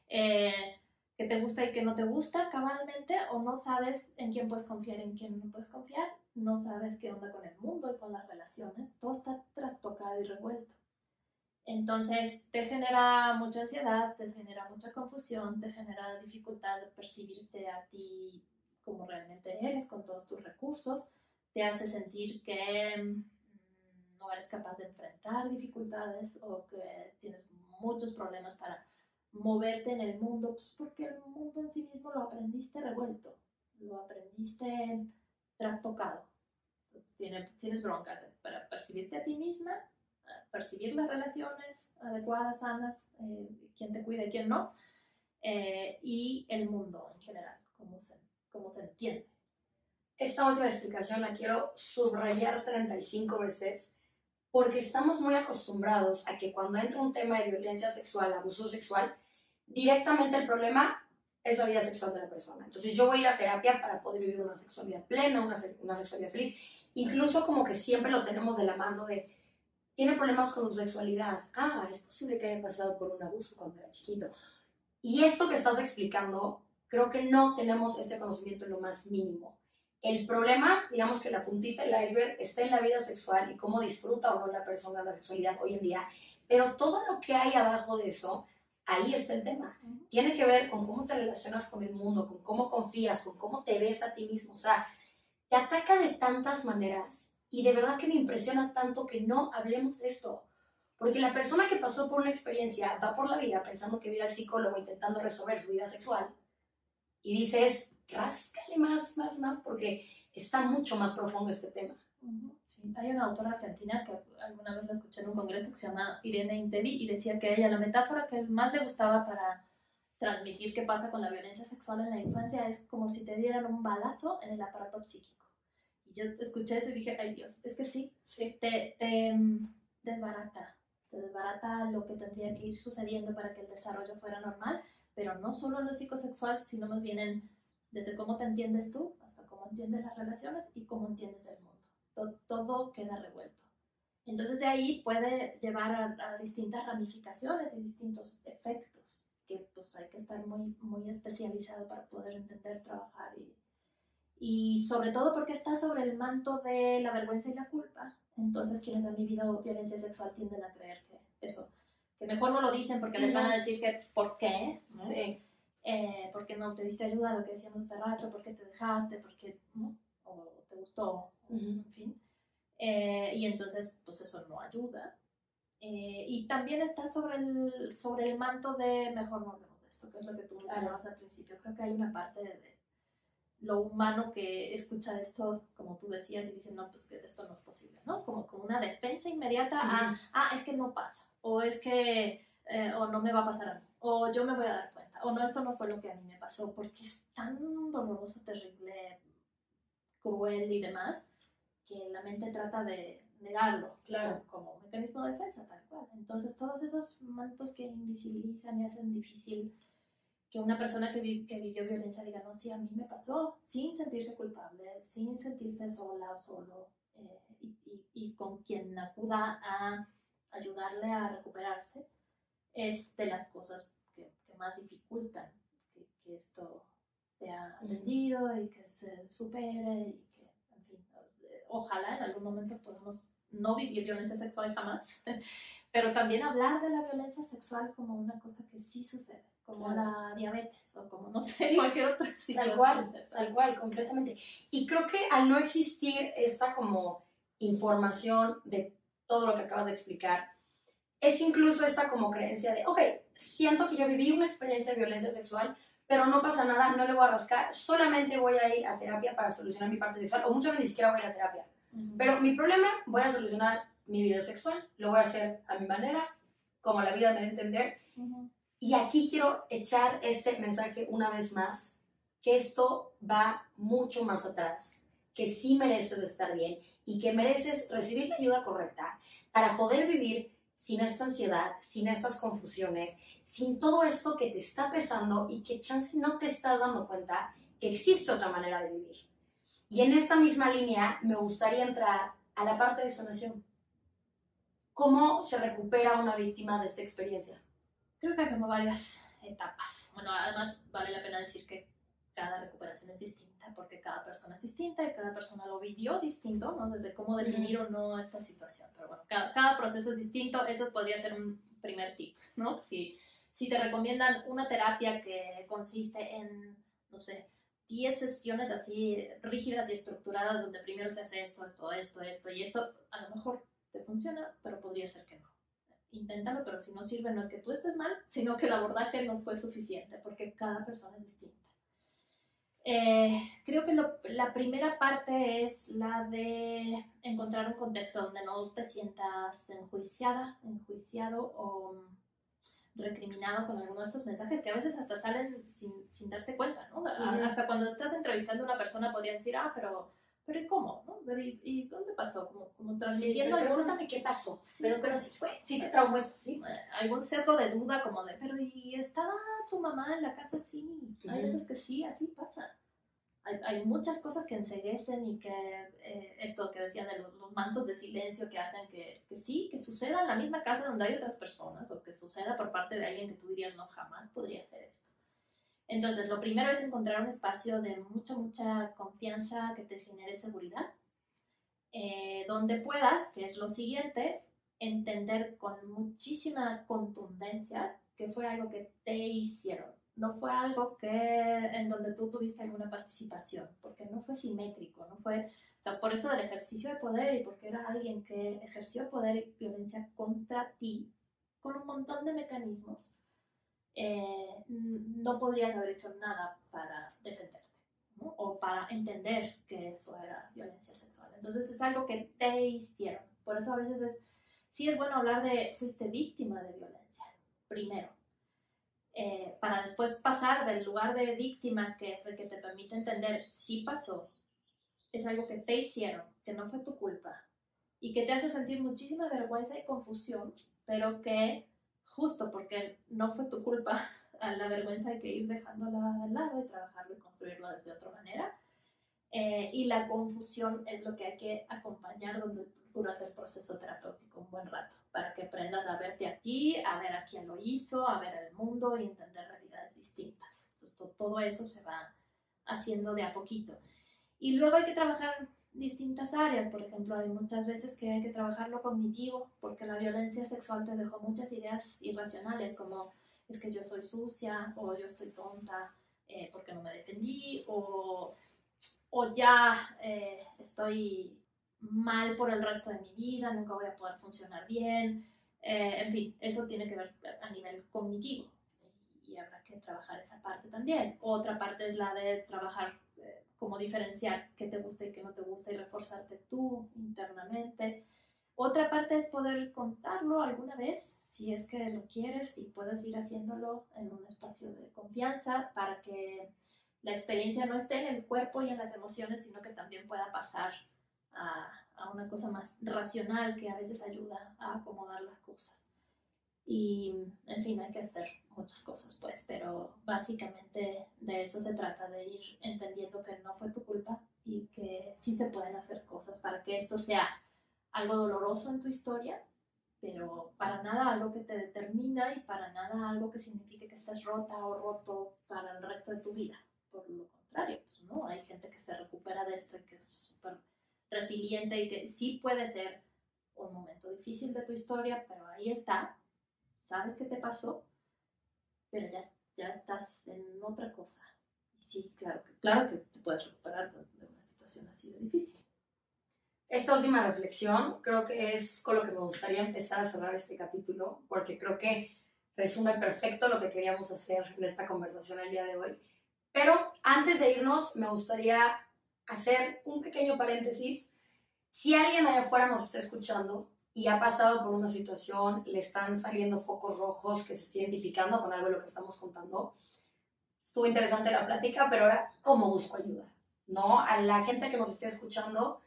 eh, qué te gusta y qué no te gusta cabalmente o no sabes en quién puedes confiar y en quién no puedes confiar, no sabes qué onda con el mundo y con las relaciones, todo está trastocado y revuelto. Entonces te genera mucha ansiedad, te genera mucha confusión, te genera dificultad de percibirte a ti como realmente eres, con todos tus recursos, te hace sentir que mm, no eres capaz de enfrentar dificultades o que tienes muchos problemas para moverte en el mundo, pues porque el mundo en sí mismo lo aprendiste revuelto, lo aprendiste trastocado. Entonces tienes broncas para percibirte a ti misma percibir las relaciones adecuadas, sanas, eh, quién te cuida y quién no, eh, y el mundo en general, cómo se, cómo se entiende. Esta última explicación la quiero subrayar 35 veces porque estamos muy acostumbrados a que cuando entra un tema de violencia sexual, abuso sexual, directamente el problema es la vida sexual de la persona. Entonces yo voy a ir a terapia para poder vivir una sexualidad plena, una, una sexualidad feliz. Incluso como que siempre lo tenemos de la mano de, tiene problemas con su sexualidad. Ah, es posible que haya pasado por un abuso cuando era chiquito. Y esto que estás explicando, creo que no tenemos este conocimiento en lo más mínimo. El problema, digamos que la puntita del iceberg está en la vida sexual y cómo disfruta o no la persona la sexualidad hoy en día, pero todo lo que hay abajo de eso ahí está el tema. Tiene que ver con cómo te relacionas con el mundo, con cómo confías, con cómo te ves a ti mismo. O sea, te ataca de tantas maneras y de verdad que me impresiona tanto que no hablemos esto. Porque la persona que pasó por una experiencia va por la vida pensando que va al psicólogo intentando resolver su vida sexual y dices, ráscale más, más, más, porque está mucho más profundo este tema. Sí, hay una autora argentina que alguna vez la escuché en un congreso que se llama Irene Intevi y decía que ella la metáfora que más le gustaba para transmitir qué pasa con la violencia sexual en la infancia es como si te dieran un balazo en el aparato psíquico. Yo escuché eso y dije, ay Dios, es que sí, sí. Te, te mm, desbarata, te desbarata lo que tendría que ir sucediendo para que el desarrollo fuera normal, pero no solo en lo psicosexual, sino más bien en desde cómo te entiendes tú hasta cómo entiendes las relaciones y cómo entiendes el mundo todo, queda revuelto. Entonces de ahí puede llevar a, distintas ramificaciones y distintos efectos que pues hay que estar muy, muy especializado para poder entender, trabajar y, y sobre todo porque está sobre el manto de la vergüenza y la culpa. Entonces quienes han vivido violencia sexual tienden a creer que eso, que mejor no lo dicen porque les van a decir que por qué, sí. Eh, porque no pediste ayuda, lo que decíamos hace rato, porque te dejaste, porque ¿no? o te gustó, en fin. Eh, y entonces, pues eso no ayuda. Eh, y también está sobre el, sobre el manto de mejor no hablemos de esto, que es lo que tú mencionabas al principio. Creo que hay una parte de, lo humano que escucha esto, como tú decías, y dice, no, pues que esto no es posible, ¿no? Como, como una defensa inmediata a, ah, es que no pasa, o es que, eh, o no me va a pasar a mí, o yo me voy a dar cuenta, o no, esto no fue lo que a mí me pasó, porque es tan doloroso, terrible, cruel y demás, que la mente trata de negarlo claro. como, mecanismo de defensa, tal cual. Entonces, todos esos mantos que invisibilizan y hacen difícil que una persona que, que vivió violencia diga, no, sí, a mí me pasó, sin sentirse culpable, sin sentirse sola o solo, eh, y, y, con quien acuda a ayudarle a recuperarse, es de las cosas que, que más dificultan que, que esto sea atendido y que se supere y que, en fin, ojalá en algún momento podamos no vivir violencia sexual jamás, pero también hablar de la violencia sexual como una cosa que sí sucede, como la diabetes o como no sé, cualquier otra situación. Tal cual, tal cual, completamente. Y creo que al no existir esta como información de todo lo que acabas de explicar, es incluso esta como creencia de, ok, siento que yo viví una experiencia de violencia sexual, pero no pasa nada, no le voy a rascar, solamente voy a ir a terapia para solucionar mi parte sexual, o muchas veces ni siquiera voy a ir a terapia. Pero mi problema, voy a solucionar mi vida sexual, lo voy a hacer a mi manera, como la vida me da a entender. Y aquí quiero echar este mensaje una vez más, que esto va mucho más atrás, que sí mereces estar bien y que mereces recibir la ayuda correcta para poder vivir sin esta ansiedad, sin estas confusiones, sin todo esto que te está pesando y que chance no te estás dando cuenta que existe otra manera de vivir. Y en esta misma línea me gustaría entrar a la parte de sanación. ¿Cómo se recupera una víctima de esta experiencia? Creo que hay como varias etapas. Bueno, además vale la pena decir que cada recuperación es distinta porque cada persona es distinta y cada persona lo vivió distinto, ¿no? Desde cómo definir o no esta situación. Pero bueno, cada, cada, proceso es distinto. Eso podría ser un primer tip, ¿no? Si si te recomiendan una terapia que consiste en, no sé, 10 sesiones así rígidas y estructuradas donde primero se hace esto, esto, esto, esto y esto, a lo mejor te funciona, pero podría ser que no. Inténtalo, pero si no sirve no es que tú estés mal, sino que el abordaje no fue suficiente, porque cada persona es distinta. Eh, creo que la primera parte es la de encontrar un contexto donde no te sientas enjuiciada, enjuiciado o recriminado con alguno de estos mensajes que a veces hasta salen sin, sin darse cuenta, ¿no? Hasta cuando estás entrevistando a una persona podrían decir, ah, pero pero ¿y cómo? ¿no? Pero, ¿y, y dónde pasó? Como, como transmitiendo pero, pero algún, cuéntame qué pasó. Sí, pero, pero pues, sí fue, sí te traumó eso, sí, eh, algún sesgo de duda como de, pero ¿y estaba tu mamá en la casa? Sí, hay veces que sí, así pasa. Hay, hay muchas cosas que enseguecen y que eh, esto que decía de los, los mantos de silencio que hacen que, que sí, que suceda en la misma casa donde hay otras personas o que suceda por parte de alguien que tú dirías, no, jamás podría hacer esto. Entonces, lo primero es encontrar un espacio de mucha, mucha confianza que te genere seguridad, eh, donde puedas, que es lo siguiente, entender con muchísima contundencia que fue algo que te hicieron. No fue algo que en donde tú tuviste alguna participación, porque no fue simétrico, no fue, o sea, por eso del ejercicio de poder y porque era alguien que ejerció poder y violencia contra ti con un montón de mecanismos, eh, no podrías haber hecho nada para defenderte o para entender que eso era violencia sexual. Entonces es algo que te hicieron. Por eso a veces es, sí es bueno hablar de fuiste víctima de violencia, primero, eh, para después pasar del lugar de víctima, que es el que te permite entender si pasó, es algo que te hicieron, que no fue tu culpa y que te hace sentir muchísima vergüenza y confusión, pero que justo porque no fue tu culpa, la vergüenza hay que ir dejándola al lado y trabajarlo y construirlo desde otra manera. Eh, y la confusión es lo que hay que acompañar durante el proceso terapéutico un buen rato, para que aprendas a verte a ti, a ver a quién lo hizo, a ver el mundo y entender realidades distintas. Entonces, to- todo eso se va haciendo de a poquito. Y luego hay que trabajar distintas áreas, por ejemplo, hay muchas veces que hay que trabajar lo cognitivo, porque la violencia sexual te dejó muchas ideas irracionales, como es que yo soy sucia, o yo estoy tonta eh, porque no me defendí, o, o ya eh, estoy mal por el resto de mi vida, nunca voy a poder funcionar bien, eh, en fin, eso tiene que ver a nivel cognitivo y habrá que trabajar esa parte también. Otra parte es la de trabajar cómo diferenciar qué te gusta y qué no te gusta y reforzarte tú internamente. Otra parte es poder contarlo alguna vez, si es que lo quieres y puedes ir haciéndolo en un espacio de confianza para que la experiencia no esté en el cuerpo y en las emociones, sino que también pueda pasar a, a una cosa más racional que a veces ayuda a acomodar las cosas. Y, en fin, hay que hacer muchas cosas, pues, pero básicamente de eso se trata, de ir entendiendo que no fue tu culpa y que sí se pueden hacer cosas para que esto sea algo doloroso en tu historia, pero para nada algo que te determina y para nada algo que signifique que estés rota o roto para el resto de tu vida. Por lo contrario, pues, ¿no? Hay gente que se recupera de esto y que es súper resiliente y que sí puede ser un momento difícil de tu historia, pero ahí está, sabes qué te pasó, pero ya, ya estás en otra cosa. Y sí, claro que, claro que te puedes recuperar de, una situación así de difícil. Esta última reflexión creo que es con lo que me gustaría empezar a cerrar este capítulo, porque creo que resume perfecto lo que queríamos hacer en esta conversación el día de hoy. Pero antes de irnos, me gustaría hacer un pequeño paréntesis. Si alguien allá afuera nos está escuchando y ha pasado por una situación, le están saliendo focos rojos que se está identificando con algo de lo que estamos contando, estuvo interesante la plática, pero ahora, ¿cómo busco ayuda? ¿No? A la gente que nos esté escuchando,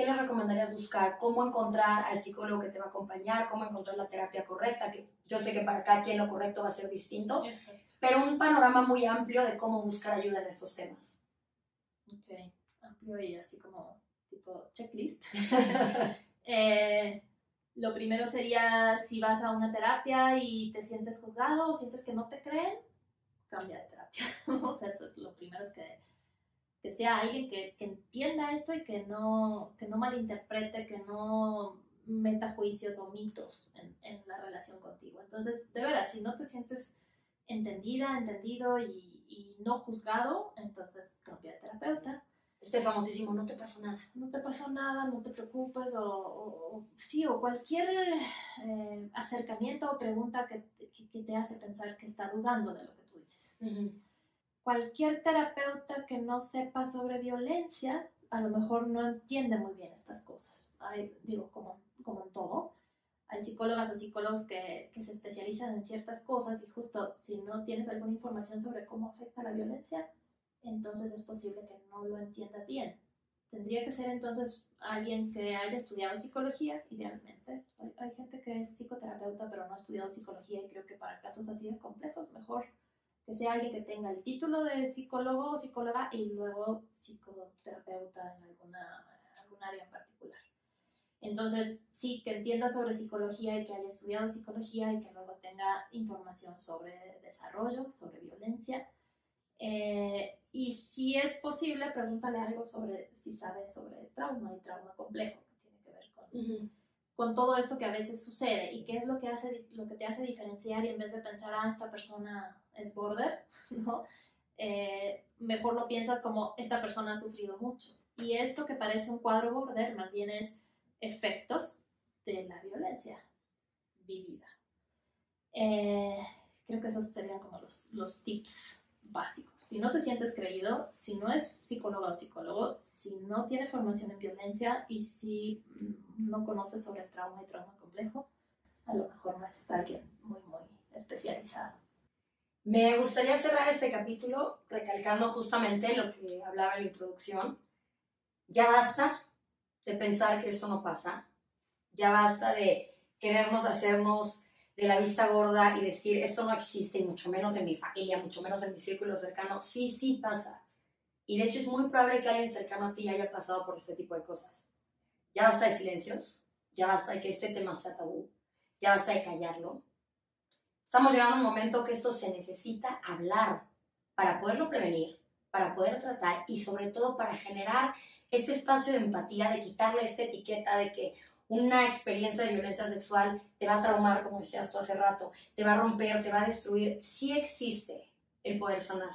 ¿qué les recomendarías buscar? ¿Cómo encontrar al psicólogo que te va a acompañar? ¿Cómo encontrar la terapia correcta? Que yo sé que para cada quien lo correcto va a ser distinto, Exacto. pero un panorama muy amplio de cómo buscar ayuda en estos temas. Ok, amplio y así como tipo checklist. Eh, lo primero sería si vas a una terapia y te sientes juzgado o sientes que no te creen, cambia de terapia. o sea, eso, lo primero es que, que sea alguien que, que entienda esto y que no, que no malinterprete, que no meta juicios o mitos en, en la relación contigo. Entonces, de veras, si no te sientes entendida, entendido y, y no juzgado, entonces cambia de terapeuta Este famosísimo, no te pasó nada. no te pasó nada, no te preocupes, o, o- o- sí, o cualquier eh, acercamiento o pregunta que, que- que te hace pensar que está dudando de lo que tú dices. Cualquier terapeuta que no sepa sobre violencia, a lo mejor no entiende muy bien estas cosas. Hay, digo, como, como en todo, hay psicólogas o psicólogos que, que se especializan en ciertas cosas y justo si no tienes alguna información sobre cómo afecta la violencia, entonces es posible que no lo entiendas bien. tendría que ser entonces alguien que haya estudiado psicología, idealmente. Hay, gente que es psicoterapeuta pero no ha estudiado psicología y creo que para casos así de complejos, mejor que sea alguien que tenga el título de psicólogo o psicóloga y luego psicoterapeuta en alguna, algún área en particular. Entonces, sí, que entienda sobre psicología y que haya estudiado psicología y que luego tenga información sobre desarrollo, sobre violencia. Eh, y si es posible, pregúntale algo sobre si sabe sobre trauma y trauma complejo, que tiene que ver con, con todo esto que a veces sucede y qué es lo que, hace, lo que te hace diferenciar y en vez de pensar, ah, esta persona es border, ¿no? Eh, mejor lo piensas como esta persona ha sufrido mucho. Y esto que parece un cuadro border más bien es efectos de la violencia vivida. Eh, creo que esos serían como los, tips básicos. Si no te sientes creído, si no es psicólogo o psicólogo, si no tiene formación en violencia y si no conoce sobre el trauma y trauma complejo, a lo mejor no es alguien muy, muy especializado. Me gustaría cerrar este capítulo recalcando justamente lo que hablaba en la introducción. Ya basta de pensar que esto no pasa. Ya basta de querernos hacernos de la vista gorda y decir, esto no existe, mucho menos en mi familia, mucho menos en mi círculo cercano. Sí, sí pasa. Y de hecho es muy probable que alguien cercano a ti haya pasado por este tipo de cosas. Ya basta de silencios, ya basta de que este tema sea tabú, ya basta de callarlo. Estamos llegando a un momento que esto se necesita hablar para poderlo prevenir, para poder tratar y sobre todo para generar este espacio de empatía, de quitarle esta etiqueta de que una experiencia de violencia sexual te va a traumar, como decías tú hace rato, te va a romper, te va a destruir. Sí existe el poder sanar,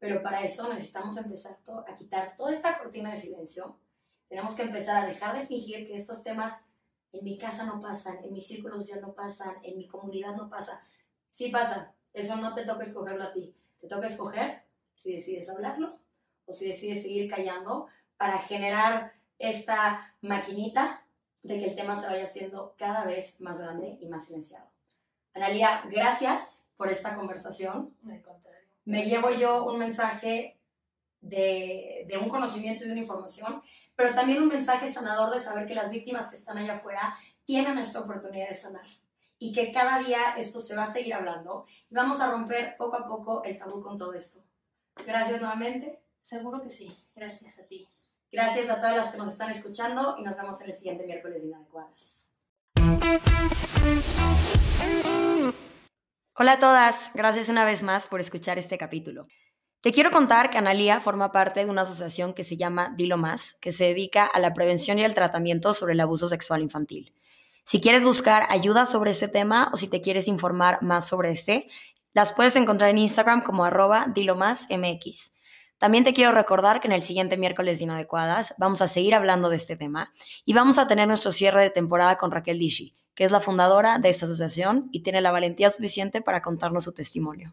pero para eso necesitamos empezar a quitar toda esta cortina de silencio. Tenemos que empezar a dejar de fingir que estos temas en mi casa no pasan, en mi círculo social no pasan, en mi comunidad no pasa. Sí pasa, eso no te toca escogerlo a ti, te toca escoger si decides hablarlo o si decides seguir callando para generar esta maquinita de que el tema se vaya haciendo cada vez más grande y más silenciado. Analia, gracias por esta conversación. Me llevo yo un mensaje de, de, un conocimiento y de una información, pero también un mensaje sanador de saber que las víctimas que están allá afuera tienen esta oportunidad de sanar y que cada día esto se va a seguir hablando y vamos a romper poco a poco el tabú con todo esto. Gracias nuevamente. Seguro que sí. Gracias a ti. Gracias a todas las que nos están escuchando y nos vemos en el siguiente miércoles de Inadecuadas. Hola a todas, gracias una vez más por escuchar este capítulo. Te quiero contar que Analía forma parte de una asociación que se llama Dilo Más, que se dedica a la prevención y al tratamiento sobre el abuso sexual infantil. Si quieres buscar ayuda sobre este tema o si te quieres informar más sobre este, las puedes encontrar en Instagram como arroba dilomásmx. También te quiero recordar que en el siguiente miércoles de Inadecuadas vamos a seguir hablando de este tema y vamos a tener nuestro cierre de temporada con Raquel Dishi, que es la fundadora de esta asociación y tiene la valentía suficiente para contarnos su testimonio.